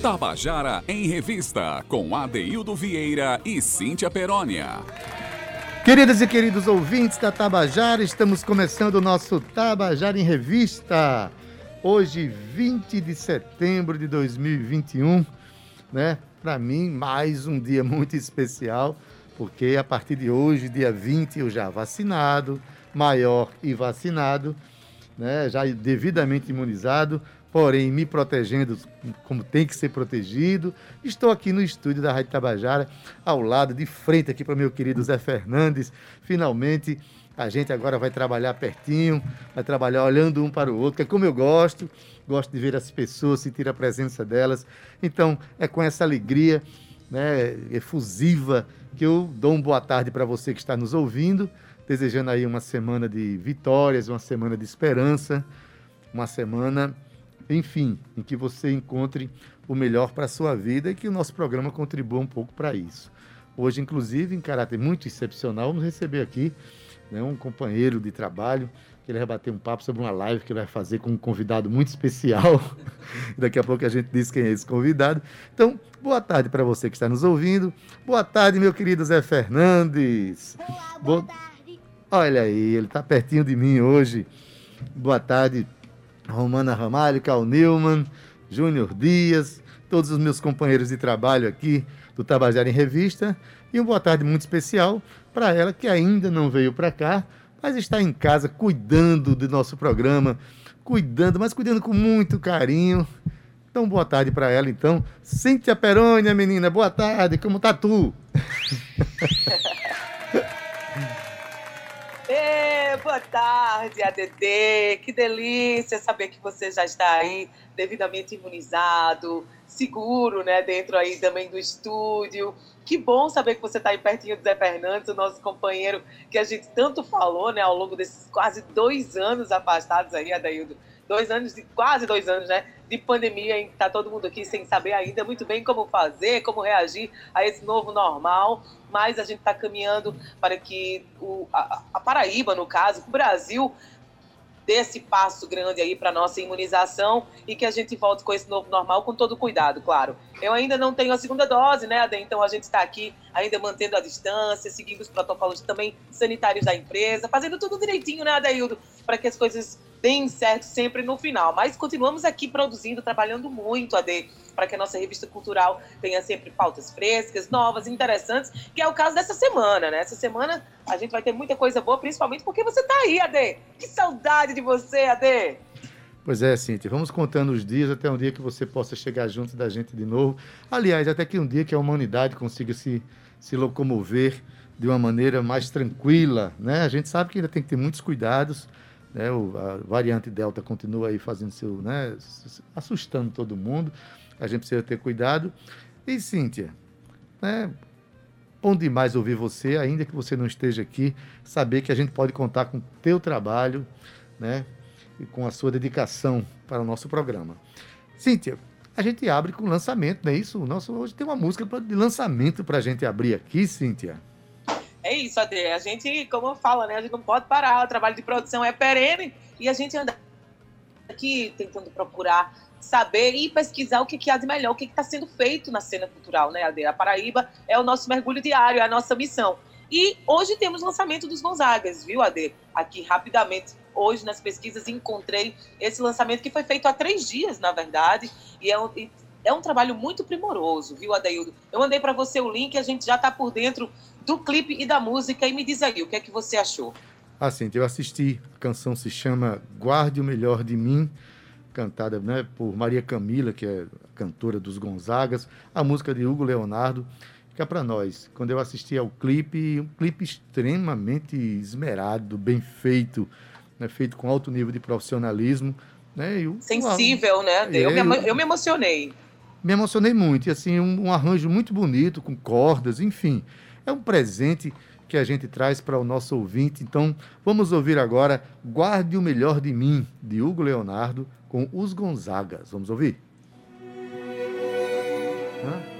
Tabajara em Revista, com Adeildo Vieira e Cíntia Perónia. Queridas e queridos ouvintes da Tabajara, estamos começando o nosso Tabajara em Revista. Hoje, 20 de setembro de 2021, né? Para mim, mais um dia muito especial, porque a partir de hoje, dia 20, eu já vacinado, maior e vacinado, né? Já devidamente imunizado, porém me protegendo como tem que ser protegido. Estou aqui no estúdio da Rádio Tabajara, ao lado, de frente aqui para meu querido Zé Fernandes. Finalmente, a gente agora vai trabalhar pertinho, vai trabalhar olhando um para o outro, que é como eu gosto. Gosto de ver as pessoas, sentir a presença delas. Então, é com essa alegria né, efusiva que eu dou uma boa tarde para você que está nos ouvindo, desejando aí uma semana de vitórias, uma semana de esperança, uma semana enfim, em que você encontre o melhor para a sua vida e que o nosso programa contribua um pouco para isso. Hoje, inclusive, em caráter muito excepcional, vamos receber aqui né, um companheiro de trabalho, que ele vai bater um papo sobre uma live que ele vai fazer com um convidado muito especial. Daqui a pouco a gente diz quem é esse convidado. Então, boa tarde para você que está nos ouvindo. Boa tarde, meu querido Zé Fernandes. Olá, boa, boa... tarde. Olha aí, ele está pertinho de mim hoje. Boa tarde Romana Ramalho, Cal Newman, Júnior Dias, todos os meus companheiros de trabalho aqui do Tabajara em Revista. E uma boa tarde muito especial para ela que ainda não veio para cá, mas está em casa cuidando do nosso programa, cuidando, mas cuidando com muito carinho. Então, boa tarde para ela, então. Cíntia Perônia, menina, boa tarde, como tá tu? boa tarde, ADD. Que delícia saber que você já está aí devidamente imunizado, seguro, né, dentro aí também do estúdio. Que bom saber que você está aí pertinho do Zé Fernandes, o nosso companheiro que a gente tanto falou, né, ao longo desses quase dois anos afastados aí, Adaildo. Dois anos, quase dois anos, né, de pandemia, em que está todo mundo aqui sem saber ainda muito bem como fazer, como reagir a esse novo normal mas a gente está caminhando para que o, a, a Paraíba, no caso, o Brasil, dê esse passo grande aí para nossa imunização e que a gente volte com esse novo normal com todo cuidado, claro. Eu ainda não tenho a segunda dose, né, Ade? Então a gente está aqui ainda mantendo a distância, seguindo os protocolos também sanitários da empresa, fazendo tudo direitinho, né, Adaildo, para que as coisas deem certo sempre no final. Mas continuamos aqui produzindo, trabalhando muito, Ade para que a nossa revista cultural tenha sempre pautas frescas, novas, interessantes, que é o caso dessa semana, né? Essa semana a gente vai ter muita coisa boa, principalmente porque você está aí, Ade. Que saudade de você, Ade. Pois é, Cintia, vamos contando os dias até um dia que você possa chegar junto da gente de novo. Aliás, até que um dia que a humanidade consiga se, se locomover de uma maneira mais tranquila, né? A gente sabe que ainda tem que ter muitos cuidados, né? O, a variante Delta continua aí fazendo seu, né? Assustando todo mundo, a gente precisa ter cuidado. E, Cíntia, né, bom demais ouvir você, ainda que você não esteja aqui, saber que a gente pode contar com o teu trabalho, né, e com a sua dedicação para o nosso programa. Cíntia, a gente abre com lançamento, não é isso? Nosso, hoje tem uma música de lançamento para a gente abrir aqui, Cíntia. É isso, Ade. A gente, como fala, né? A gente não pode parar. O trabalho de produção é perene e a gente anda aqui tentando procurar saber e pesquisar o que, que há de melhor, o que está sendo feito na cena cultural, né, A Paraíba é o nosso mergulho diário, é a nossa missão. E hoje temos lançamento dos Gonzagas, viu, Ade? Aqui rapidamente, hoje nas pesquisas encontrei esse lançamento que foi feito há três dias, na verdade, e é um, e é um trabalho muito primoroso, viu, Adeildo? Eu mandei para você o link, a gente já está por dentro do clipe e da música, e me diz aí, o que é que você achou? Assim, eu assisti, a canção se chama Guarde o Melhor de Mim, cantada né, por Maria Camila, que é cantora dos Gonzagas, a música de Hugo Leonardo, é para nós. Quando eu assisti ao clipe, um clipe extremamente esmerado, bem feito, né, feito com alto nível de profissionalismo. Né, e Sensível, né? Eu, é, me, eu me emocionei. Me emocionei muito, e assim, um, um arranjo muito bonito, com cordas, enfim. É um presente que a gente traz para o nosso ouvinte. Então, vamos ouvir agora Guarde o Melhor de Mim, de Hugo Leonardo, com os Gonzagas. Vamos ouvir? Hã?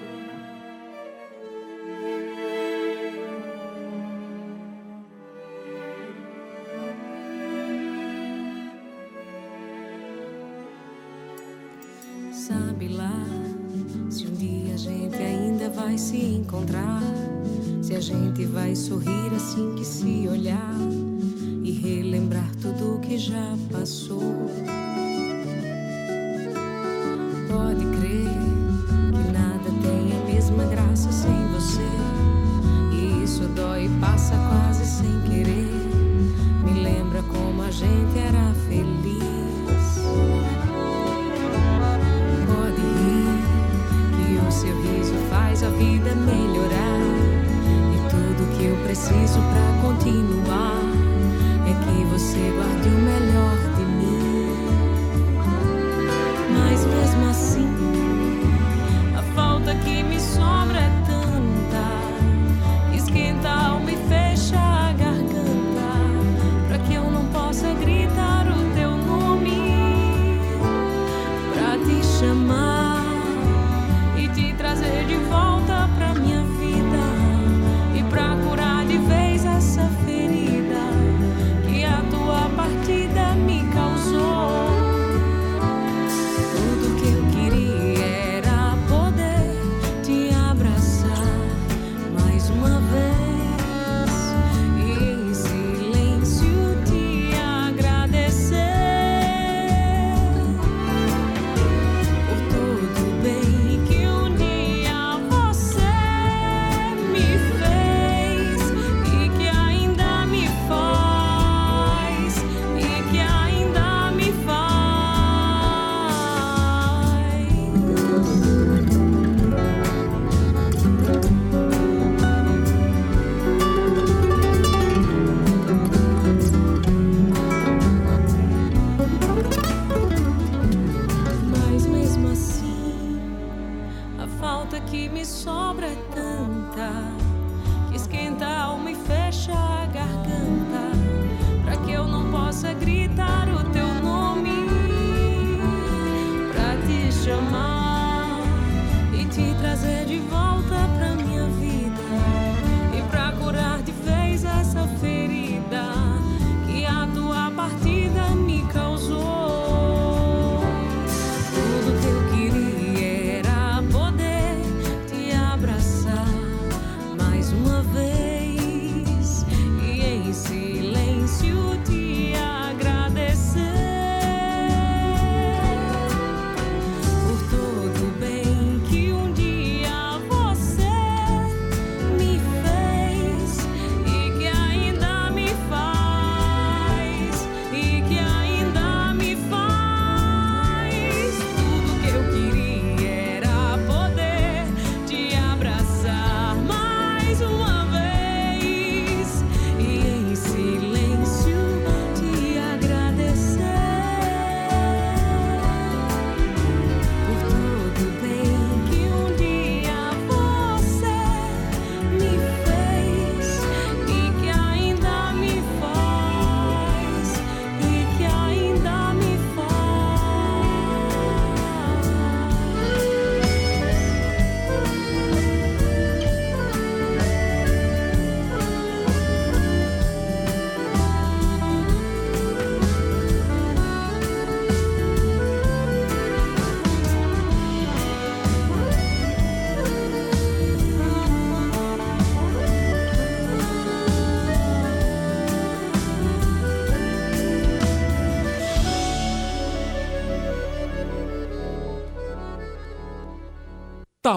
Preciso pra continuar é que você guarde o melhor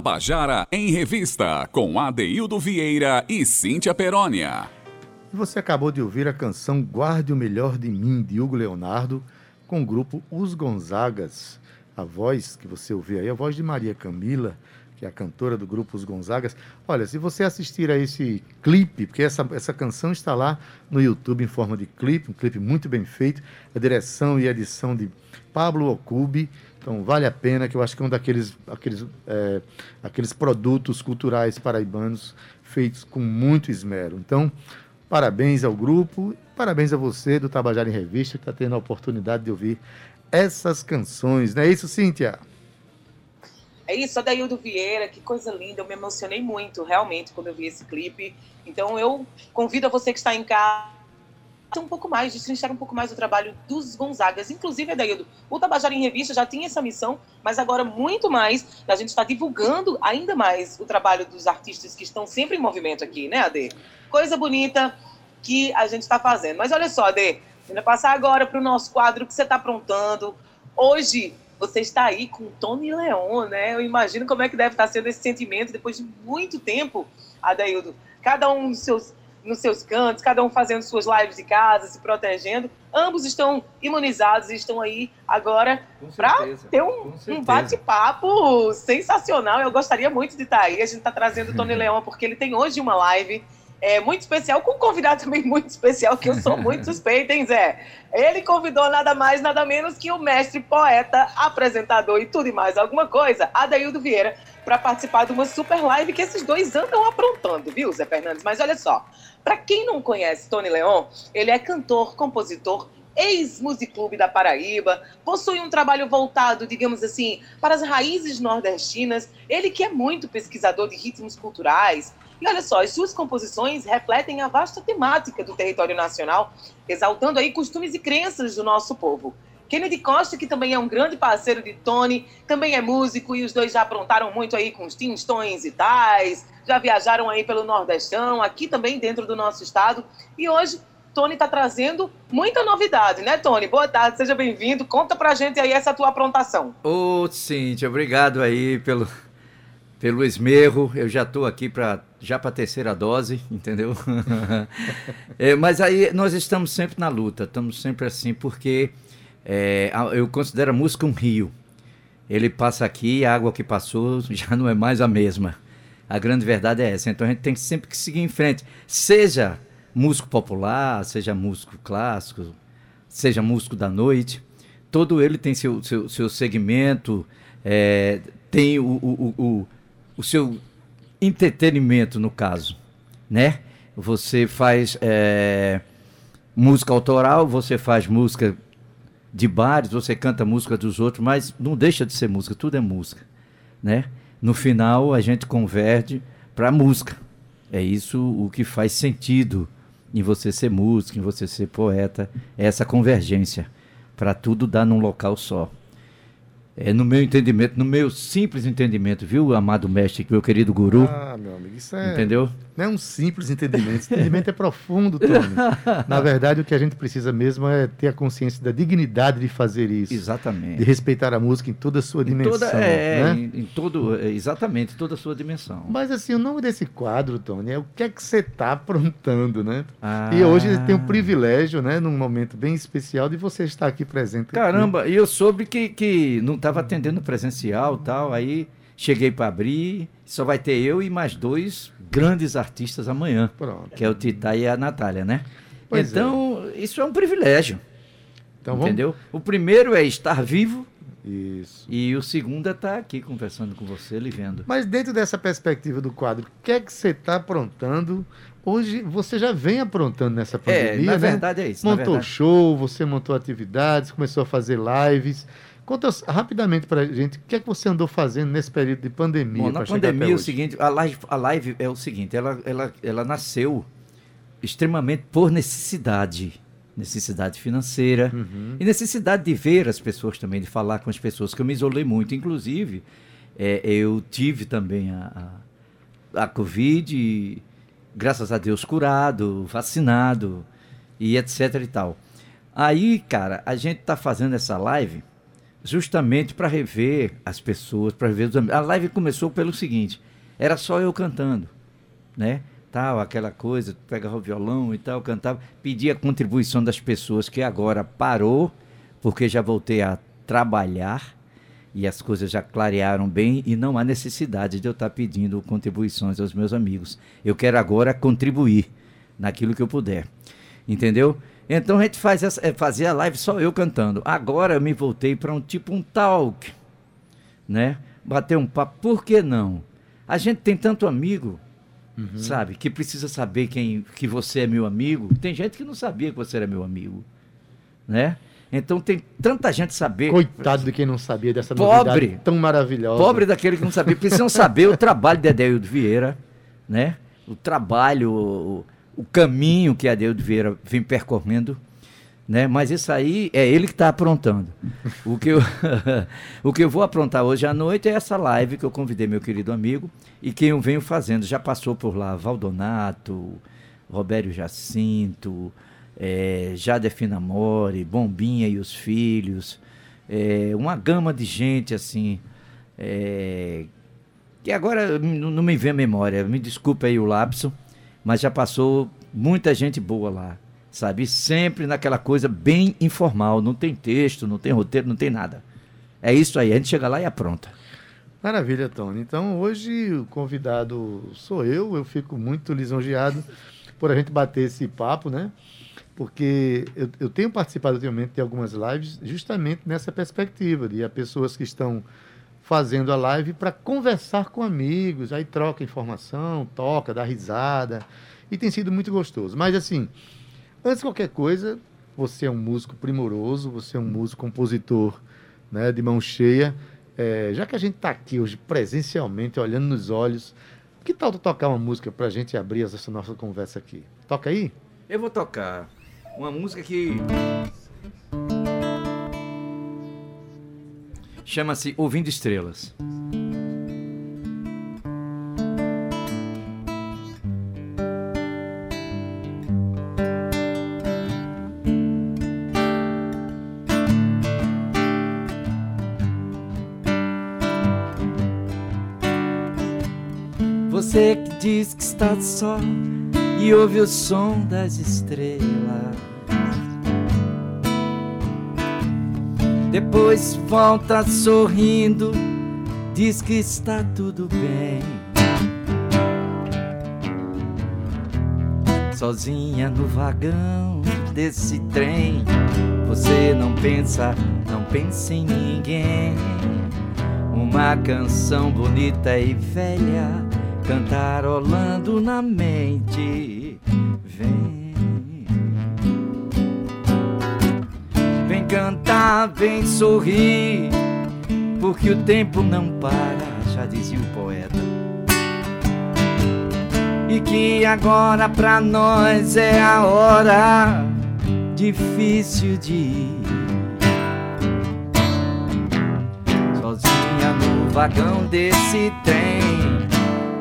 Tabajara em Revista, com Adeildo Vieira e Cíntia Perónia. Você acabou de ouvir a canção Guarde o Melhor de Mim, de Hugo Leonardo, com o grupo Os Gonzagas. A voz que você ouviu aí, a voz de Maria Camila, que é a cantora do grupo Os Gonzagas. Olha, se você assistir a esse clipe, porque essa, essa canção está lá no YouTube em forma de clipe, um clipe muito bem feito, a direção e edição de Pablo Ocubi. Então vale a pena, que eu acho que é um daqueles aqueles, é, aqueles produtos culturais paraibanos feitos com muito esmero. Então, parabéns ao grupo, parabéns a você do Tabajara em Revista, que está tendo a oportunidade de ouvir essas canções. Não é isso, Cíntia? É isso, Adaildo Vieira, que coisa linda. Eu me emocionei muito, realmente, quando eu vi esse clipe. Então, eu convido a você que está em casa um pouco mais, destrinchar um pouco mais o trabalho dos Gonzagas. Inclusive, Adaildo, o Tabajara em Revista já tinha essa missão, mas agora muito mais, a gente está divulgando ainda mais o trabalho dos artistas que estão sempre em movimento aqui, né, Ade? Coisa bonita que a gente está fazendo. Mas olha só, Ade, vamos passar agora para o nosso quadro que você está aprontando. Hoje, você está aí com Tony Leon, né? Eu imagino como é que deve estar sendo esse sentimento depois de muito tempo, Adaildo. Cada um dos seus nos seus cantos, cada um fazendo suas lives de casa, se protegendo. Ambos estão imunizados e estão aí agora para ter um, um bate-papo sensacional. Eu gostaria muito de estar aí. A gente está trazendo o Tony Leão porque ele tem hoje uma live é, muito especial, com um convidado também muito especial, que eu sou muito suspeita, hein, Zé? Ele convidou nada mais, nada menos que o mestre, poeta, apresentador e tudo e mais alguma coisa, Adaildo Vieira, para participar de uma super live que esses dois andam aprontando, viu, Zé Fernandes? Mas olha só, para quem não conhece Tony Leon, ele é cantor, compositor, ex-musiclube da Paraíba, possui um trabalho voltado, digamos assim, para as raízes nordestinas. Ele que é muito pesquisador de ritmos culturais. E olha só, as suas composições refletem a vasta temática do território nacional, exaltando aí costumes e crenças do nosso povo. Kennedy Costa, que também é um grande parceiro de Tony, também é músico e os dois já aprontaram muito aí com os tins, e tais, já viajaram aí pelo Nordestão, aqui também dentro do nosso estado. E hoje, Tony está trazendo muita novidade, né, Tony? Boa tarde, seja bem-vindo. Conta pra gente aí essa tua aprontação. Ô, Cíntia, obrigado aí pelo, pelo esmerro. Eu já estou aqui para já para a terceira dose, entendeu? é, mas aí nós estamos sempre na luta, estamos sempre assim, porque é, eu considero a música um rio. Ele passa aqui, a água que passou já não é mais a mesma. A grande verdade é essa. Então a gente tem sempre que seguir em frente. Seja músico popular, seja músico clássico, seja músico da noite, todo ele tem seu, seu, seu segmento, é, tem o, o, o, o, seu entretenimento, no caso, né? Você faz é, música autoral, você faz música de bares, você canta música dos outros, mas não deixa de ser música, tudo é música, né? No final a gente converte para música. É isso o que faz sentido em você ser músico, em você ser poeta, é essa convergência para tudo dar num local só. É no meu entendimento, no meu simples entendimento, viu, amado mestre, meu querido guru? Ah, meu amigo, isso é. Entendeu? Não é um simples entendimento. Esse entendimento é profundo, Tony. Na verdade, o que a gente precisa mesmo é ter a consciência da dignidade de fazer isso. Exatamente. De respeitar a música em toda a sua dimensão. Toda, é, né? em, em, todo, é, exatamente, toda a sua dimensão. Mas assim, o nome desse quadro, Tony, é o que é que você está aprontando, né? Ah. E hoje tem o privilégio, né, num momento bem especial, de você estar aqui presente. Caramba, e eu soube que, que não estava atendendo presencial tal, aí cheguei para abrir, só vai ter eu e mais dois grandes artistas amanhã, Pronto. que é o Tita e a Natália, né? Pois então, é. isso é um privilégio. Então, entendeu? Vamos... O primeiro é estar vivo. Isso. E o segundo é estar aqui conversando com você, lhe vendo. Mas dentro dessa perspectiva do quadro, o que é que você está aprontando? Hoje você já vem aprontando nessa pandemia, é, na né? verdade é isso. Montou show, você montou atividades, começou a fazer lives. Conta rapidamente para a gente o que é que você andou fazendo nesse período de pandemia. Bom, na pandemia é o seguinte, a live, a live é o seguinte, ela, ela, ela nasceu extremamente por necessidade, necessidade financeira uhum. e necessidade de ver as pessoas também, de falar com as pessoas, que eu me isolei muito. Inclusive, é, eu tive também a, a, a Covid, e, graças a Deus curado, vacinado e etc e tal. Aí, cara, a gente tá fazendo essa live justamente para rever as pessoas, para rever os amigos. A live começou pelo seguinte: era só eu cantando, né? Tal, aquela coisa, pegava o violão e tal, cantava, pedia a contribuição das pessoas, que agora parou, porque já voltei a trabalhar e as coisas já clarearam bem e não há necessidade de eu estar pedindo contribuições aos meus amigos. Eu quero agora contribuir naquilo que eu puder. Entendeu? Então a gente faz essa, é, fazia a live só eu cantando. Agora eu me voltei para um tipo um talk, né? Bater um papo. Por que não? A gente tem tanto amigo, uhum. sabe, que precisa saber quem que você é meu amigo. Tem gente que não sabia que você era meu amigo, né? Então tem tanta gente saber. Coitado de quem não sabia dessa pobre, tão maravilhosa. Pobre daquele que não sabia. Precisam saber o trabalho de Adélio Vieira, né? O trabalho, o caminho que Adeildo Vieira vem percorrendo, né? Mas isso aí é ele que está aprontando. O que, eu, o que eu vou aprontar hoje à noite é essa live que eu convidei meu querido amigo e que eu venho fazendo. Já passou por lá Valdonato, Robério Jacinto, é, Jade Finamore, Bombinha e os Filhos, é, uma gama de gente assim. É, que agora não me vem a memória, me desculpe aí o lapso, mas já passou muita gente boa lá, sabe? Sempre naquela coisa bem informal, não tem texto, não tem roteiro, não tem nada. É isso aí, a gente chega lá e apronta. Maravilha, Tony. Então, hoje o convidado sou eu. Eu fico muito lisonjeado por a gente bater esse papo, né? Porque eu, eu tenho participado ultimamente de algumas lives justamente nessa perspectiva de pessoas que estão fazendo a live para conversar com amigos, aí troca informação, toca, dá risada, e tem sido muito gostoso. Mas assim, antes de qualquer coisa, você é um músico primoroso, você é um músico compositor né, de mão cheia. É, já que a gente está aqui hoje presencialmente, olhando nos olhos, que tal tu tocar uma música para a gente abrir essa nossa conversa aqui? Toca aí? Eu vou tocar uma música que chama-se Ouvindo Estrelas. Você que diz que está só e ouve o som das estrelas. Depois volta sorrindo, diz que está tudo bem. Sozinha no vagão desse trem, você não pensa, não pensa em ninguém. Uma canção bonita e velha, cantarolando na mente. Vem. Cantar, vem sorrir, porque o tempo não para, já dizia o poeta. E que agora pra nós é a hora difícil de ir. Sozinha no vagão desse trem,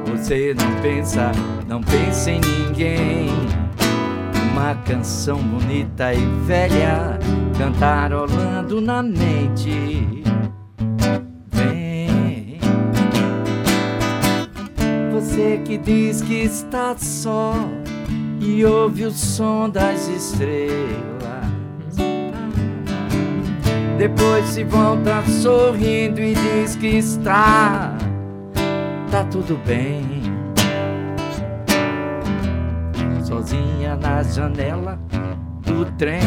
você não pensa, não pensa em ninguém uma canção bonita e velha cantarolando na mente. Vem, você que diz que está só e ouve o som das estrelas. Depois se volta sorrindo e diz que está, tá tudo bem. Sozinha na janela do trem.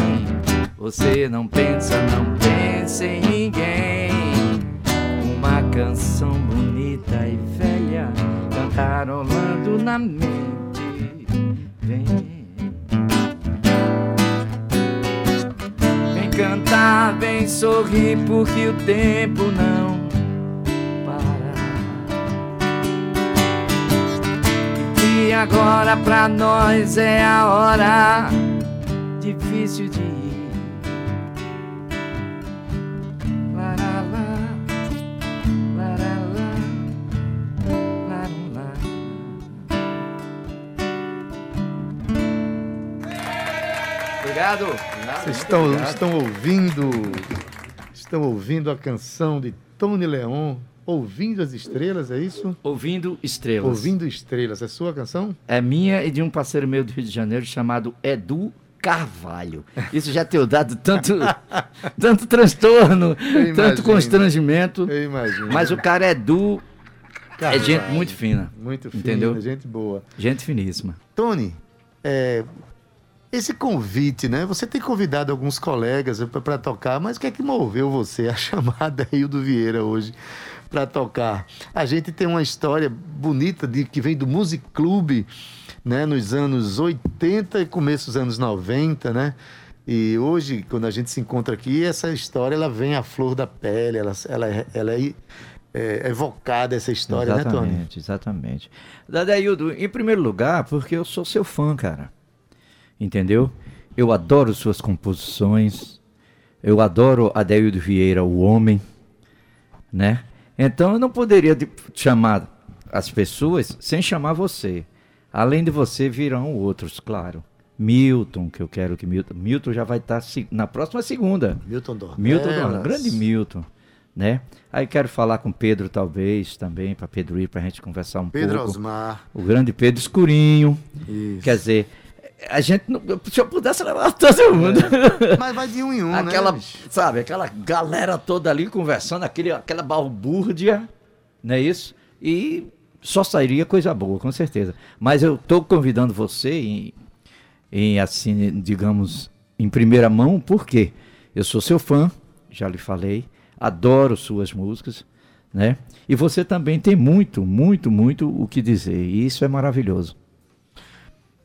Você não pensa, não pensa em ninguém. Uma canção bonita e velha cantarolando na mente. Vem. Vem cantar, vem sorrir, porque o tempo não agora pra nós é a hora difícil de ir. Laralá, laralá, laralá. Obrigado. Vocês estão, estão ouvindo, estão ouvindo a canção de Tony Leon, Ouvindo as Estrelas, é isso? Ouvindo estrelas. Ouvindo Estrelas, é sua canção? É minha e de um parceiro meu do Rio de Janeiro chamado Edu Carvalho. Isso já tem dado tanto, tanto transtorno, Eu tanto imagino. constrangimento. Eu imagino. Mas o cara é Edu, é Carvalho. gente muito fina. Muito fina, Entendeu? gente boa. Gente finíssima. Tony, é, esse convite, né? Você tem convidado alguns colegas para tocar, mas o que é que moveu você a chamar Daildo Vieira hoje para tocar? A gente tem uma história bonita de que vem do Music Club, né? Nos anos 80 e começo dos anos 90, né? E hoje, quando a gente se encontra aqui, essa história ela vem à flor da pele, ela, ela, é- ela é é, evocada essa história, né, Tony? Exatamente, exatamente. Dadaildo, em primeiro lugar, porque eu sou seu fã, cara. Entendeu? Eu adoro suas composições. Eu adoro Adaildo Vieira, o homem, né? Então eu não poderia de- chamar as pessoas sem chamar você. Além de você virão outros, claro. Milton, que eu quero que Milton. Milton já vai estar se- na próxima segunda. Milton Dornelas. Milton, Dornelas, grande Milton, né? Aí quero falar com Pedro talvez também, para Pedro ir para a gente conversar um Pedro pouco. Osmar. O grande Pedro Escurinho. Isso. Quer dizer, a gente, não- se eu pudesse levar todo mundo. Mas vai de um em um, aquela, né? sabe, aquela galera toda ali conversando, aquele, aquela balbúrdia, não é isso? E só sairia coisa boa, com certeza. Mas eu estou convidando você em, em, assim, digamos, em primeira mão, porque eu sou seu fã, já lhe falei, adoro suas músicas, né? E você também tem muito, muito, muito o que dizer. E isso é maravilhoso.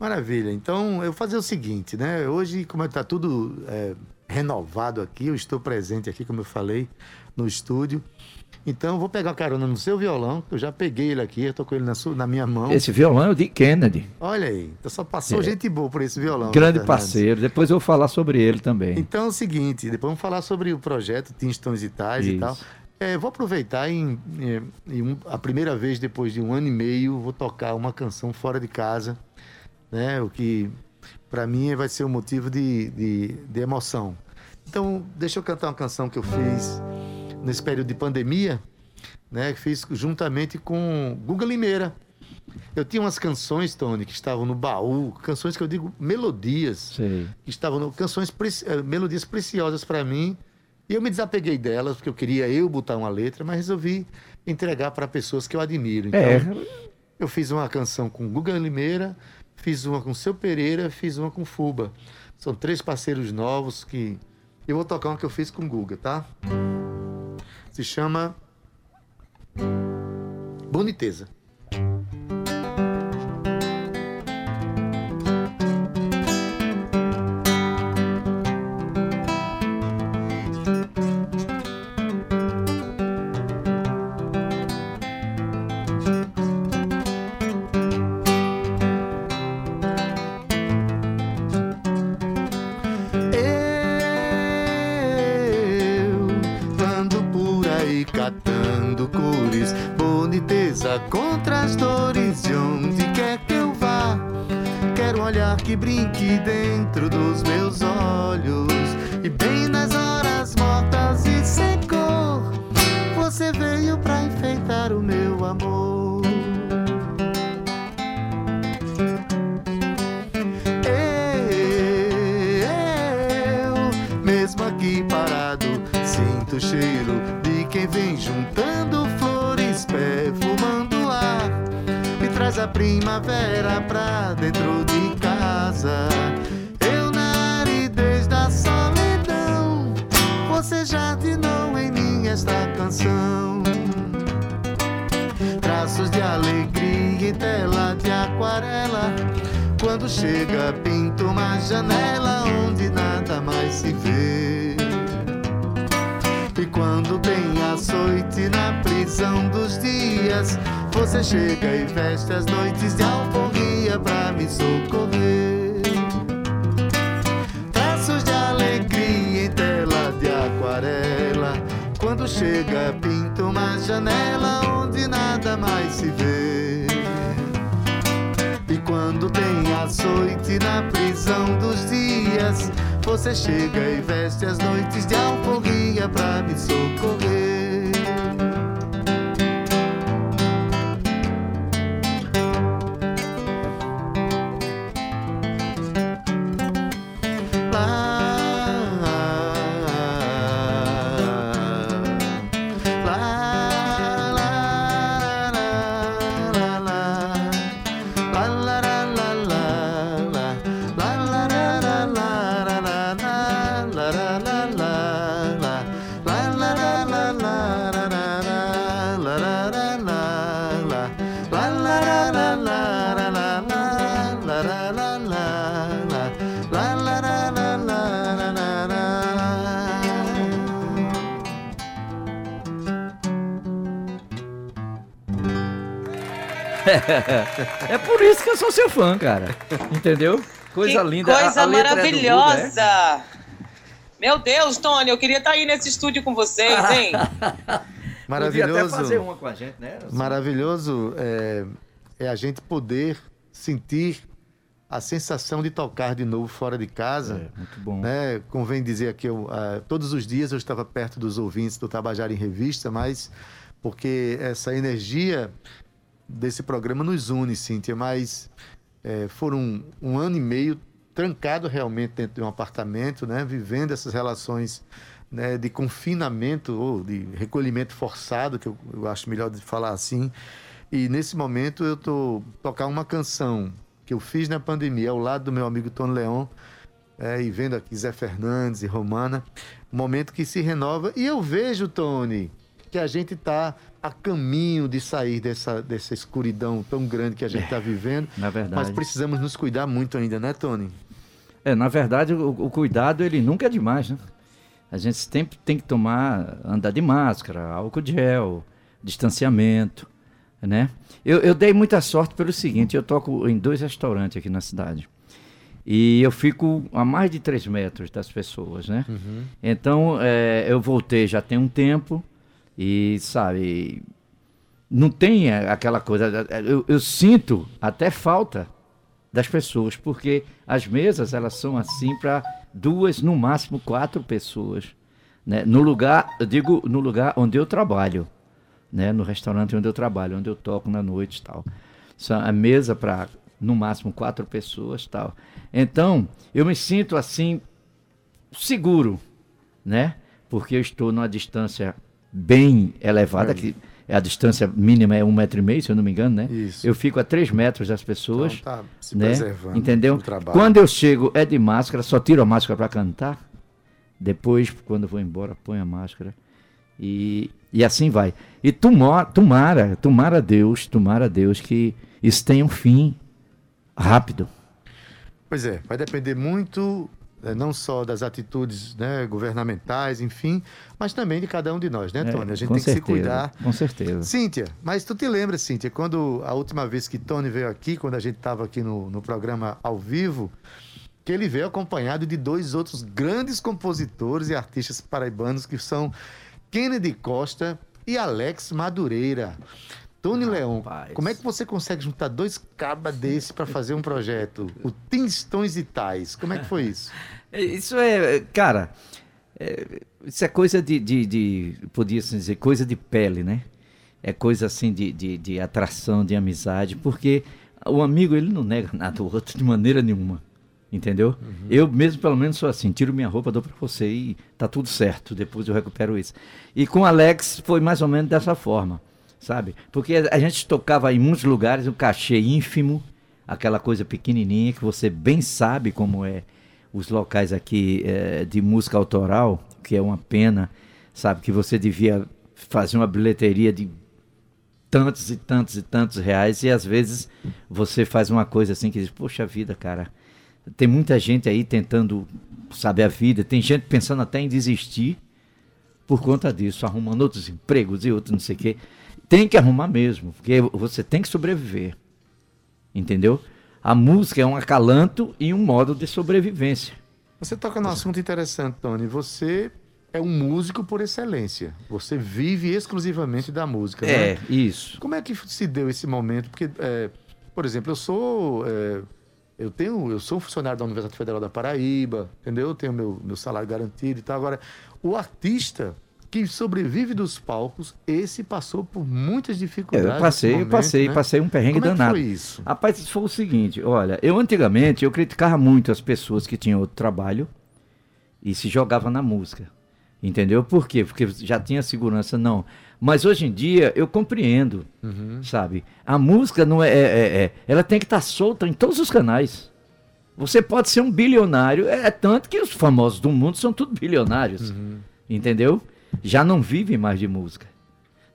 Maravilha. Então, eu vou fazer o seguinte, né? Hoje, como está tudo é, renovado aqui, eu estou presente aqui, como eu falei, no estúdio. Então, eu vou pegar carona no seu violão, que eu já peguei ele aqui, eu tô com ele na, sua, na minha mão. Esse violão é o de Kennedy, Olha aí, então só passou É. gente boa por esse violão. grande Fernandes. parceiro. Depois eu vou falar sobre ele também. Então é o seguinte, depois vamos falar sobre o projeto Teens Tons e Tais e Isso. tal. É, vou aproveitar em, em- em um- a primeira vez depois de um ano e meio, vou tocar uma canção fora de casa, né? O que para mim vai ser um motivo de, de, de emoção. Então, deixa eu cantar uma canção que eu fiz nesse período de pandemia, né? Que fiz juntamente com Guga Limeira. Eu tinha umas canções, Tony, que estavam no baú, canções que eu digo melodias Sei. que estavam no, canções preci- eh, melodias preciosas para mim e eu me desapeguei delas porque eu queria eu botar uma letra mas resolvi entregar para pessoas que eu admiro então É, eu fiz uma canção com Guga Limeira fiz uma com Seu Pereira fiz uma com Fuba. São três parceiros novos que eu vou tocar uma que eu fiz com Guga tá? Se chama Boniteza pinta uma janela onde nada mais se vê. E quando tem açoite na prisão dos dias, você chega e veste as noites de alforria pra me socorrer. Traços de alegria em tela de aquarela. Quando chega, pinta uma janela onde nada mais se vê. Quando tem açoite na prisão dos dias, você chega e veste as noites de alforria pra me socorrer. É por isso que eu sou seu fã, cara. Entendeu? Coisa que linda. a- Coisa a letra é Buda, maravilhosa. Meu Deus, Tony, eu queria estar aí nesse estúdio com vocês, hein? é? Podia até fazer Maravilhoso. uma com a gente, né? Maravilhoso é, é a gente poder sentir a sensação de tocar de novo fora de casa. É, muito bom. né? Convém dizer que eu, ah, todos os dias eu estava perto dos ouvintes do Tabajara em Revista, mas porque essa energia desse programa nos une, Cíntia, mas eh, foram um ano e meio trancado realmente dentro de um apartamento, né? vivendo essas relações né, de confinamento ou de recolhimento forçado, que eu, eu acho melhor de falar assim. E nesse momento eu estou tocar uma canção que eu fiz na pandemia ao lado do meu amigo Tony Leon, é, e vendo aqui Zé Fernandes e Romana, um momento que se renova. E eu vejo, Tony, que a gente está a caminho de sair dessa, dessa escuridão tão grande que a gente está vivendo. Na verdade. Mas precisamos nos cuidar muito ainda, né, Tony? É, na verdade, o, o cuidado ele nunca é demais, né? A gente sempre tem que tomar, andar de máscara, álcool gel, distanciamento, né? Eu, eu dei muita sorte pelo seguinte, eu toco em dois restaurantes aqui na cidade. E eu fico a mais de três metros das pessoas, né? Então, é, eu voltei já tem um tempo e, sabe, não tem aquela coisa. Eu, eu sinto até falta das pessoas, porque as mesas elas são assim para duas, no máximo quatro pessoas, né? No lugar, eu digo no lugar onde eu trabalho, né? No restaurante onde eu trabalho, onde eu toco na noite e tal. São a mesa para no máximo quatro pessoas, tal. Então eu me sinto assim seguro, né? Porque eu estou numa distância bem elevada, que a distância mínima é um metro e meio, se eu não me engano, né? Isso. Eu fico a três metros das pessoas Então, tá se né? preservando Entendeu? Quando eu chego é de máscara, só tiro a máscara para cantar. Depois, quando vou embora, ponho a máscara. E, e assim vai. E tomara, tomara, tomara a Deus, tomara a Deus que isso tenha um fim rápido. Pois é, vai depender muito não só das atitudes né, governamentais, enfim, mas também de cada um de nós, né, É, Tony? A gente tem que se certeza, cuidar. Com certeza. Cíntia, mas tu te lembra, Cíntia, quando a última vez que Tony veio aqui, quando a gente estava aqui no, no programa ao vivo, que ele veio acompanhado de dois outros grandes compositores e artistas paraibanos que são Kennedy Costa e Alex Madureira. Tony Rapaz. como é que você consegue juntar dois cabas desse para fazer um projeto? O Tins, e Tais. Como é que foi isso? É, Isso é, cara, é, isso é coisa de, de, de podia se dizer, coisa de pele, né? É coisa assim de, de, de atração, de amizade, porque o amigo ele não nega nada ao outro de maneira nenhuma, entendeu? Eu mesmo pelo menos sou assim, tiro minha roupa, dou pra você e tá tudo certo, depois eu recupero isso. E com o Alex foi mais ou menos dessa forma, sabe? Porque a gente tocava em muitos lugares, um cachê ínfimo, aquela coisa pequenininha que você bem sabe como é os locais aqui eh, de música autoral, que é uma pena, sabe? Que você devia fazer uma bilheteria de tantos e tantos e tantos reais e às vezes você faz uma coisa assim que diz, poxa vida, cara, tem muita gente aí tentando saber a vida, tem gente pensando até em desistir por conta disso, arrumando outros empregos e outros não sei o quê. Tem que arrumar mesmo, porque você tem que sobreviver. Entendeu? A música é um acalanto e um modo de sobrevivência. Você toca num assunto interessante, Tony. Você é um músico por excelência. Você vive exclusivamente da música, né? É, isso. Como é que se deu esse momento? Porque, é, por exemplo, eu sou. é, eu tenho. Eu sou um funcionário da Universidade Federal da Paraíba, entendeu? Eu tenho meu, meu salário garantido e tal. Agora, o artista que sobrevive dos palcos, esse passou por muitas dificuldades. É, Eu passei, nesse eu momento, passei, né? passei um perrengue Como é danado. foi isso? Rapaz, isso foi o seguinte, olha, eu antigamente eu criticava muito as pessoas que tinham outro trabalho e se jogavam na música. Entendeu? Por quê? Porque já tinha segurança, não. Mas hoje em dia eu compreendo, Uhum. sabe? A música não é, é- é- é- ela tem que estar solta em todos os canais. Você pode ser um bilionário, é, é tanto que os famosos do mundo são tudo bilionários. Uhum. Entendeu? Já não vivem mais de música.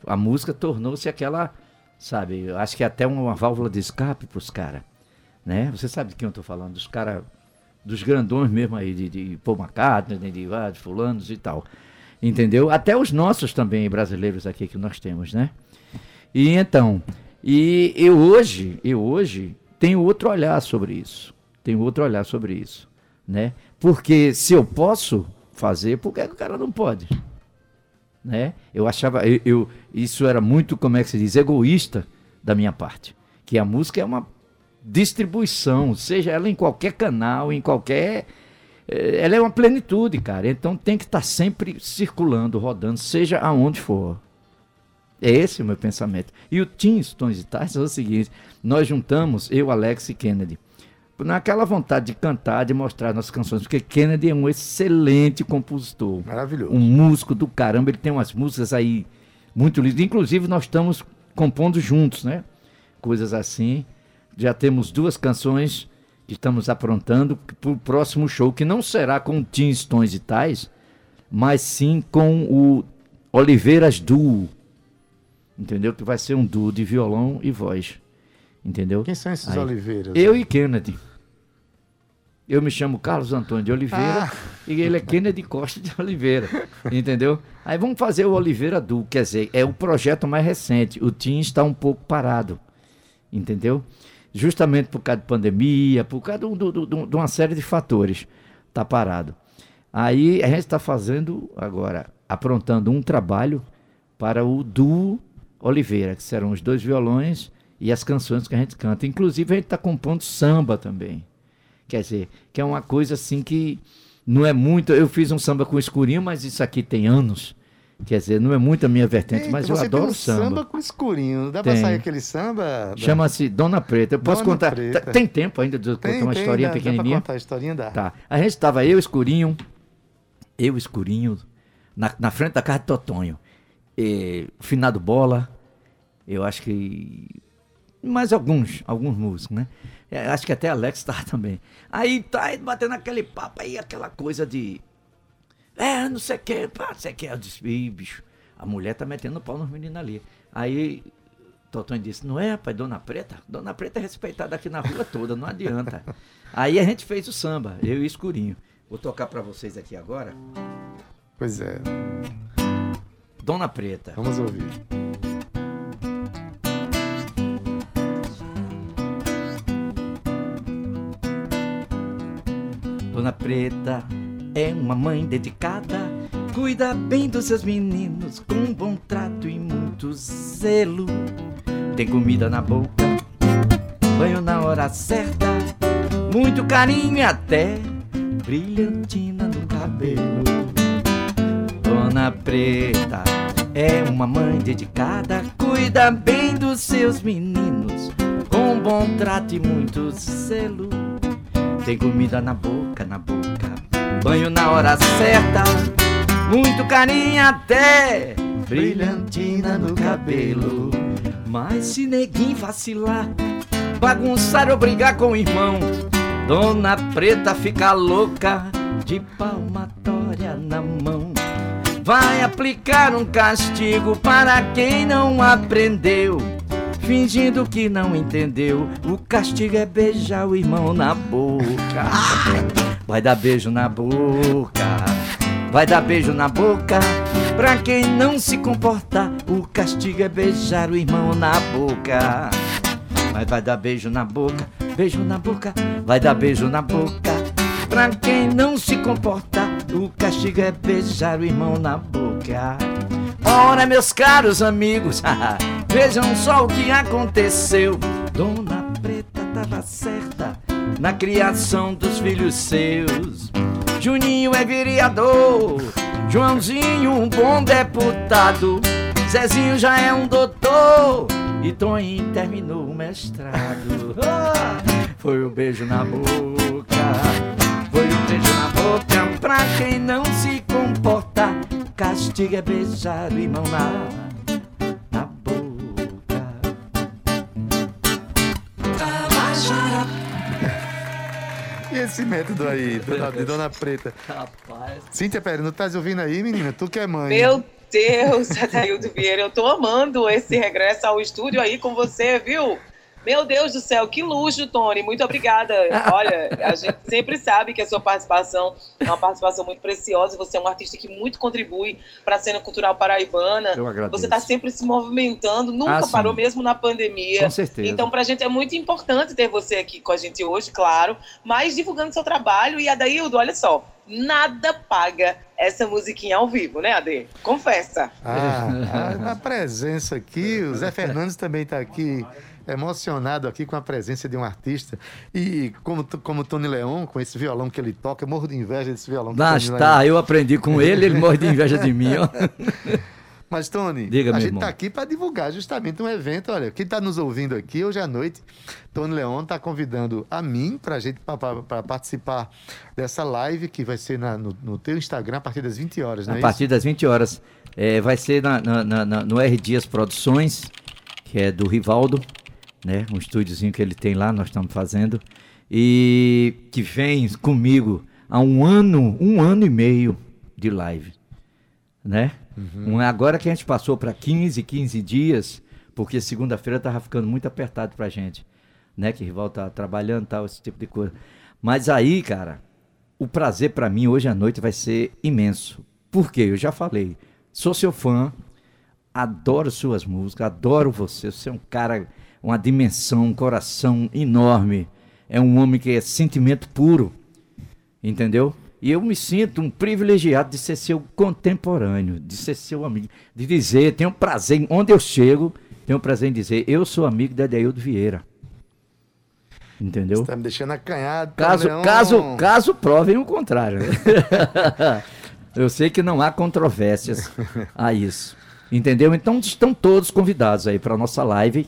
A música tornou-se aquela, sabe, eu acho que é até uma válvula de escape para os caras. Né? Você sabe de quem eu estou falando? Dos caras, dos grandões mesmo aí, de, de Paul McCartney, de, de, ah, de fulanos e tal. Entendeu? Até os nossos também brasileiros aqui que nós temos, né? E então, E eu hoje, eu hoje tenho outro olhar sobre isso. Tenho outro olhar sobre isso, né? Porque se eu posso fazer, por que que o cara não pode? Né? Eu achava, eu, eu- isso era muito, como é que se diz, egoísta da minha parte. Que a música é uma distribuição, seja ela em qualquer canal, em qualquer. eh, Ela é uma plenitude, cara. Então tem que estar sempre circulando, rodando, seja aonde for. É esse o meu pensamento. E o Tim Stones e Tais é o seguinte: nós juntamos, eu, Alex e Kennedy, naquela vontade de cantar, de mostrar nossas canções, porque Kennedy é um excelente compositor Maravilhoso. um músico do caramba, ele tem umas músicas aí muito lindas. Inclusive, nós estamos compondo juntos, né? Coisas assim. Já temos duas canções que estamos aprontando para o próximo show, que não será com Tim Stones e tais, mas sim com o Oliveiras Duo. Entendeu? Que vai ser um duo de violão e voz. Entendeu? Quem são esses Aí. oliveiras? Eu e Kennedy. Eu me chamo Carlos Antônio de Oliveira Ah. e ele é Kennedy Costa de Oliveira. Entendeu? Aí vamos fazer o Oliveira Duo, quer dizer, é o projeto mais recente. O Tim está um pouco parado. Entendeu? Justamente por causa de pandemia, por causa do- do- do- de uma série de fatores. Está parado. Aí a gente está fazendo agora, aprontando um trabalho para o duo Oliveira, que serão os dois violões e as canções que a gente canta. Inclusive a gente está compondo samba também. Quer dizer, que é uma coisa assim que não é muito. Eu fiz um samba com escurinho, mas isso aqui tem anos. Quer dizer, não é muito a minha vertente, Eita, mas eu adoro tem um samba. samba com escurinho. Dá pra Tem. sair aquele samba? Chama-se Dona Preta. Eu posso Dona contar. Preta. Tá- Tem tempo ainda de eu Tem, contar uma tem, historinha dá, Dá pequenininha? pra contar a historinha? Dá. Tá. A gente estava eu, escurinho, eu, escurinho, na, na frente da casa de Totonho. E, finado Bola, eu acho que. Mais alguns, alguns músicos, né? É, acho que até Alex estava também. Aí tá batendo aquele papo aí, aquela coisa de. É, não sei o que, pá, não sei o que. Eu disse, "Ih, bicho, a mulher tá metendo pau nos meninos ali. Aí Totonho disse, não é, rapaz, Dona Preta? Dona Preta é respeitada aqui na rua toda, não adianta. Aí a gente fez o samba, eu e o Escurinho. Vou tocar pra vocês aqui agora. Pois é, Dona Preta. vamos ouvir. Dona Preta é uma mãe dedicada, cuida bem dos seus meninos com bom trato e muito zelo. Tem comida na boca, banho na hora certa, muito carinho e até brilhantina no cabelo. Dona Preta é uma mãe dedicada, cuida bem dos seus meninos com bom trato e muito zelo. Tem comida na boca, na boca, banho na hora certa, muito carinho até brilhantina no cabelo. Mas se neguinho vacilar, bagunçar ou brigar com o irmão, Dona Preta fica louca de palmatória na mão. Vai aplicar um castigo para quem não aprendeu. Fingindo que não entendeu, o castigo é beijar o irmão na boca. Vai dar beijo na boca, vai dar beijo na boca. Pra quem não se comportar, o castigo é beijar o irmão na boca. Mas vai dar beijo na boca, beijo na boca, vai dar beijo na boca. Pra quem não se comportar, o castigo é beijar o irmão na boca. Ora, meus caros amigos, vejam só o que aconteceu. Dona Preta tava certa na criação dos filhos seus. Juninho é vereador, Joãozinho um bom deputado, Zezinho já é um doutor e Toninho terminou o mestrado. Ah, Foi um beijo na boca, foi um beijo na boca pra quem não se comporta. Castigo é beijar o irmão na, na E esse método aí, dona, de Dona Preta? Rapaz. Cíntia Pérez, não tá ouvindo aí, menina? Tu que é mãe. Meu Deus, Adaildo Vieira, eu tô amando esse regresso ao estúdio aí com você, viu? Meu Deus do céu, que luxo, Tony. Muito obrigada. Olha, a gente sempre sabe que a sua participação é uma participação muito preciosa. Você é um artista que muito contribui para a cena cultural paraibana. Eu agradeço. Você está sempre se movimentando, nunca Ah, parou mesmo na pandemia. Com certeza. Então, para a gente é muito importante ter você aqui com a gente hoje, claro, mas divulgando seu trabalho. E Adaildo, olha só, nada paga essa musiquinha ao vivo, né, Ade? Confessa. Ah, a, a presença aqui, o Zé Fernandes também está aqui emocionado aqui com a presença de um artista. E como, como Tony Leon, com esse violão que ele toca, eu morro de inveja desse violão Mas tá, eu aprendi com ele, ele morre de inveja de mim, ó. Mas, Tony, Diga, a gente está aqui para divulgar justamente um evento. Olha, quem está nos ouvindo aqui hoje à noite, Tony Leon está convidando a mim para gente para participar dessa live que vai ser na- no, no teu Instagram a partir das 20 horas, não é A partir das 20 horas. É, vai ser na- na- na- no R Dias Produções, que é do Rivaldo, né? Um estúdiozinho que ele tem lá, nós estamos fazendo. E que vem comigo há um ano, um ano e meio de live. Né? Um- agora que a gente passou para 15, 15 dias, porque segunda-feira tava ficando muito apertado pra gente. Né? Que o Rivaldo tá trabalhando tal, esse tipo de coisa. Mas aí, cara, o prazer pra mim hoje à noite vai ser imenso. Por quê? Eu já falei. Sou seu fã, adoro suas músicas, adoro você. Você é um cara, uma dimensão, um coração enorme. É um homem que é sentimento puro. Entendeu? E eu me sinto um privilegiado de ser seu contemporâneo, de ser seu amigo, de dizer, tenho prazer, onde eu chego, tenho prazer em dizer, eu sou amigo da Adeildo Vieira. Entendeu? Está me deixando acanhado. Caso, caso, caso provem o contrário. Eu sei que não há controvérsias a isso. Entendeu? Então estão todos convidados aí para a nossa live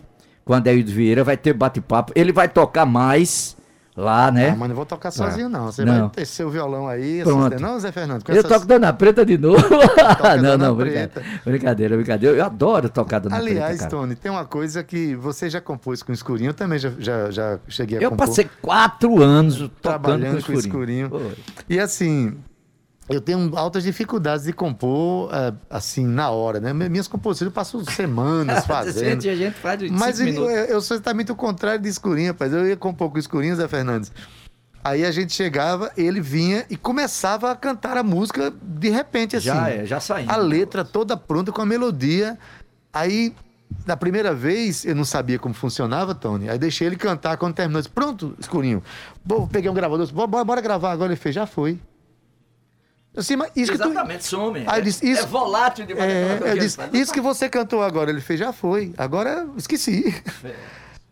com a Adeildo Vieira. Vai ter bate-papo. Ele vai tocar mais lá, né? Ah, mas não vou tocar sozinho, não. Você Não. vai ter seu violão aí. Pronto. Não, Zé Fernando? com Eu essas- toco Dona Preta de novo. não, não, brincadeira. Brincadeira, brincadeira. Eu adoro tocar Dona Aliás, Preta. cara. Tony, tem uma coisa que você já compôs com o Escurinho, eu também já, já, já cheguei a Eu compor. passei quatro anos tocando Trabalhando com com o escurinho. escurinho. Foi. E assim, eu tenho altas dificuldades de compor eh, assim na hora, né? Minhas composições eu passo semanas fazendo. A gente faz Mas eu, eu sou exatamente o contrário de escurinho, rapaz. Eu ia compor com o escurinho, Zé Fernandes. Aí a gente chegava, ele vinha e começava a cantar a música de repente, assim. Já é, já saindo. A letra toda pronta com a melodia. Aí, da primeira vez, eu não sabia como funcionava, Tony. Aí deixei ele cantar quando terminou. Disse, Pronto, escurinho. Bom, peguei um gravador, disse, bora, bora gravar agora. Ele fez, já foi. Disse, mas isso que tu... Exatamente, some. Aí é, ele disse, isso- é volátil demais. É, eu que disse, faz. isso que você cantou agora, ele fez, já foi. Agora eu esqueci. É.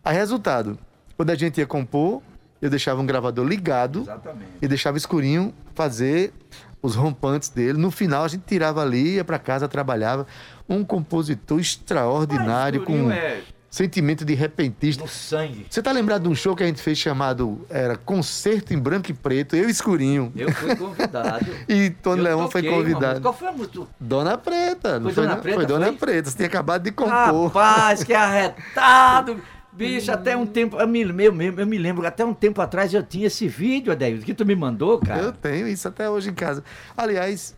Aí, resultado, quando a gente ia compor, eu deixava um gravador ligado Exatamente. e deixava escurinho fazer os rompantes dele. No final, a gente tirava ali, ia para casa, trabalhava. Um compositor extraordinário, Mas, Escurinho com é sentimento de repentista. no sangue. Você tá lembrado de um show que a gente fez chamado era Concerto em Branco e Preto, eu Escurinho. Eu fui convidado. E Tony Eu Leão foi toquei música. convidado. Qual foi a música? Dona Preta, Foi foi, Dona? Preta, foi Dona foi? Preta. Você tinha acabado de compor. Rapaz, que arretado! Bicho, até um tempo. Eu me, eu, me- eu me lembro, até um tempo atrás eu tinha esse vídeo, Adeildo, que tu me mandou, cara. Eu tenho isso até hoje em casa. Aliás,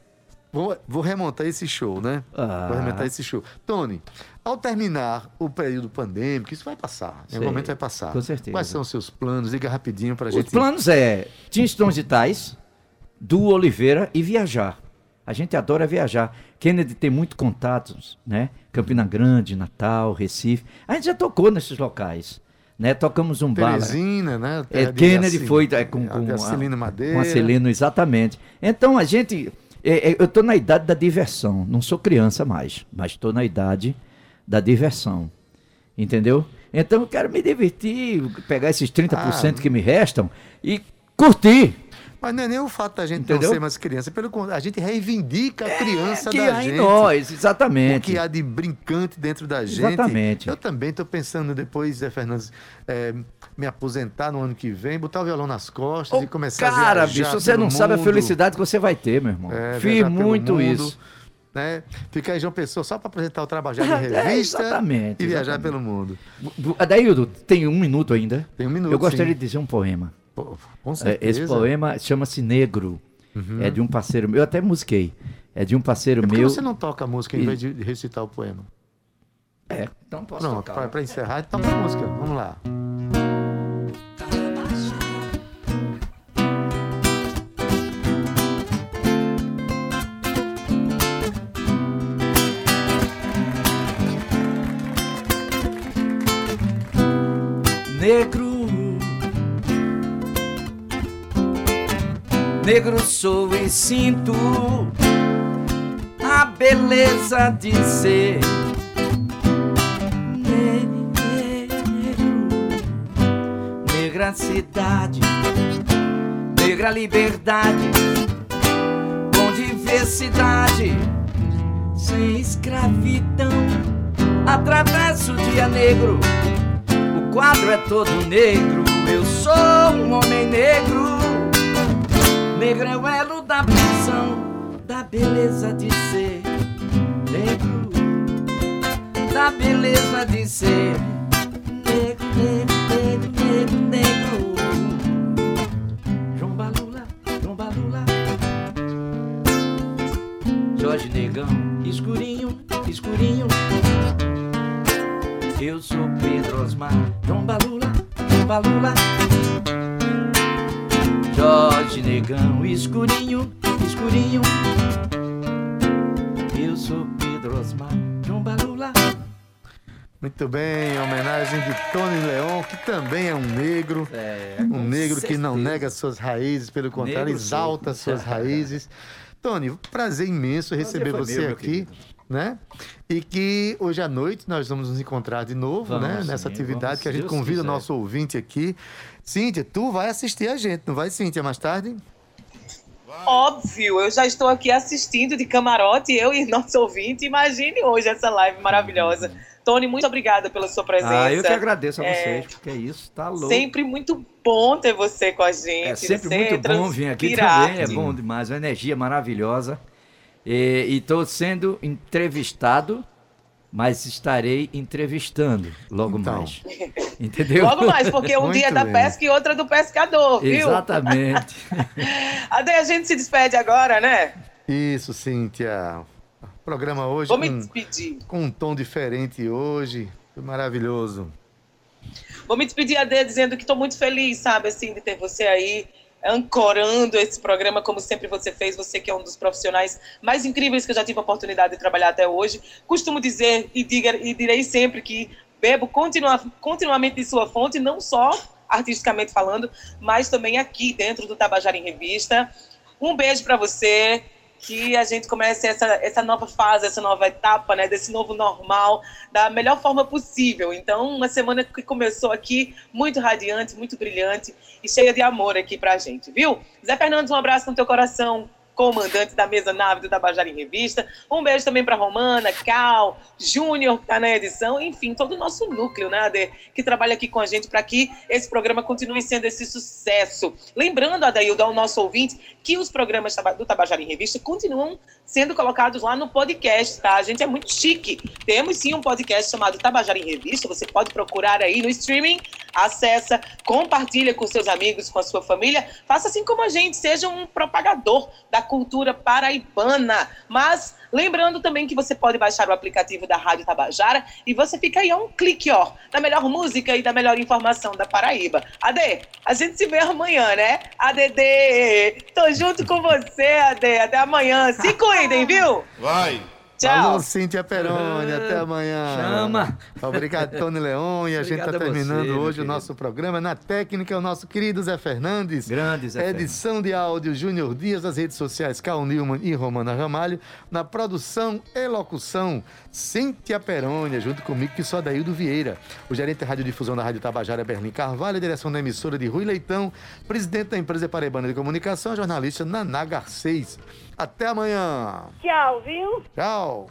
vou, vou remontar esse show, né? Ah. Vou remontar esse show. Tony, ao terminar o período pandêmico, isso vai passar. Em algum momento vai passar. com certeza. Quais são os seus planos? Diga rapidinho pra Os gente. planos é Tinhos Tons e Tais, do Oliveira e viajar. A gente adora viajar. Kennedy tem muito contatos, né? Campina Grande, Natal, Recife. A gente já tocou nesses locais, né? Tocamos um. Teresina, né? É, Kennedy foi é, com, com, de a- Acilino Madeira. com Acilino, exatamente. Então a gente. é, é, eu estou na idade da diversão. Não sou criança mais, mas estou na idade da diversão. Entendeu? Então eu quero me divertir, pegar esses 30% Ah. que me restam e curtir. Mas não é nem o fato da gente Entendeu? não ser mais criança. Pelo contrário, a gente reivindica a criança É, que da há gente. em nós, O exatamente. que há de brincante dentro da gente. Exatamente. Eu também estou pensando depois, Zé Fernandes, eh, me aposentar no ano que vem, botar o violão nas costas e começar cara, a viajar bicho, você não sabe a mundo. felicidade que você vai ter, meu irmão. É, Fiz muito mundo, isso. Né? Ficar em João Pessoa só para apresentar o trabalho de É, revista exatamente, e viajar exatamente. pelo mundo. Adaildo, tem um minuto ainda. Tem um minuto, Eu gostaria sim. de dizer um poema. Pô, com É, certeza. Esse poema chama-se Negro. Uhum. É de um parceiro meu. Eu até musiquei. É de um parceiro que meu. você não toca música em E- vez de recitar o poema? É, então posso Pronto, tocar. para encerrar, toca a música. Vamos lá. Negro. Negro sou e sinto a beleza de ser negro. Negra cidade, negra liberdade, com diversidade, sem escravidão. Atravesso o dia negro, o quadro é todo negro. Eu sou um homem negro. Negro é o elo da prisão, da beleza de ser negro, da beleza de ser negro, negro, negro, negro, negro. João Balula, João Balula. Jorge Negão, escurinho, escurinho. Eu sou Pedro Osmar, João Balula, João Balula. Jorge Negão, escurinho, escurinho. Eu sou Pedro Osmar, João Balula. Muito bem, em homenagem de Tony Leon, que também é um negro. É, Um negro que não certeza. nega suas raízes, pelo contrário, Negro exalta sou. suas raízes. Tony, prazer imenso receber você meu, meu aqui, querido. Né? E que hoje à noite nós vamos nos encontrar de novo, Vamos, né? Nessa sim, atividade vamos, que a gente Deus convida o quiser. nosso ouvinte aqui. Cíntia, tu vai assistir a gente, não vai, Cíntia, mais tarde? Óbvio, eu já estou aqui assistindo de camarote, eu e nosso ouvinte. Imagine hoje essa live maravilhosa. Tony, muito obrigada pela sua presença. Ah, eu que agradeço a É. vocês, porque é isso, tá louco. Sempre muito bom ter você com a gente. É sempre Você muito bom vir aqui também, é bom demais, uma energia maravilhosa. E estou sendo entrevistado, mas estarei entrevistando logo Então. mais. Entendeu? Logo mais, porque um Muito dia é da bem. pesca e outro é do pescador, viu? Exatamente. Ade, a gente se despede agora, né? Isso, Cíntia. Programa hoje Vou me com, despedir. com um tom diferente hoje. Foi maravilhoso. Vou me despedir, Ade, dizendo que estou muito feliz, sabe, assim, de ter você aí ancorando esse programa, como sempre você fez, você que é um dos profissionais mais incríveis que eu já tive a oportunidade de trabalhar até hoje. Costumo dizer e, diga, e direi sempre que bebo continua, continuamente de sua fonte, não só artisticamente falando, mas também aqui dentro do Tabajara em Revista. Um beijo para você, que a gente comece essa, essa nova fase, essa nova etapa, né, desse novo normal, da melhor forma possível. Então, uma semana que começou aqui muito radiante, muito brilhante e cheia de amor aqui pra gente, viu? Zé Fernandes, um abraço no teu coração, comandante da mesa nave do Tabajara em Revista. Um beijo também para Romana, Cal, Júnior, que tá na edição, enfim, todo o nosso núcleo, né, Ade, que trabalha aqui com a gente para que esse programa continue sendo esse sucesso. Lembrando, Adaildo, ao nosso ouvinte, que os programas do Tabajara em Revista continuam sendo colocados lá no podcast, tá? A gente é muito chique. Temos sim um podcast chamado Tabajara em Revista, você pode procurar aí no streaming, acessa, compartilha com seus amigos, com a sua família, faça assim como a gente, seja um propagador da cultura paraibana. Mas lembrando também que você pode baixar o aplicativo da Rádio Tabajara e você fica aí a um clique, ó, da melhor música e da melhor informação da Paraíba. Ade, a gente se vê amanhã, né? ADD, tô junto com você, Ade. Até amanhã. Se cuidem, viu? Vai! Tchau. Alô, Cíntia Peroni, até amanhã. Chama. Obrigado, Tony Leon. E a gente está você, terminando meu hoje o nosso programa. Na técnica, o nosso querido Zé Fernandes. Grande, Zé Fernandes. Edição de áudio, Júnior Dias, nas redes sociais, Cal Newman e Romana Ramalho. Na produção e locução, Cíntia Perônia, junto comigo, que sou Adaildo Vieira. O gerente de radiodifusão da Rádio Tabajara, Berlim Carvalho, a direção da emissora de Rui Leitão, presidente da empresa Paraibana de Comunicação, a jornalista Naná Garcês. Até amanhã. Tchau, viu? Tchau.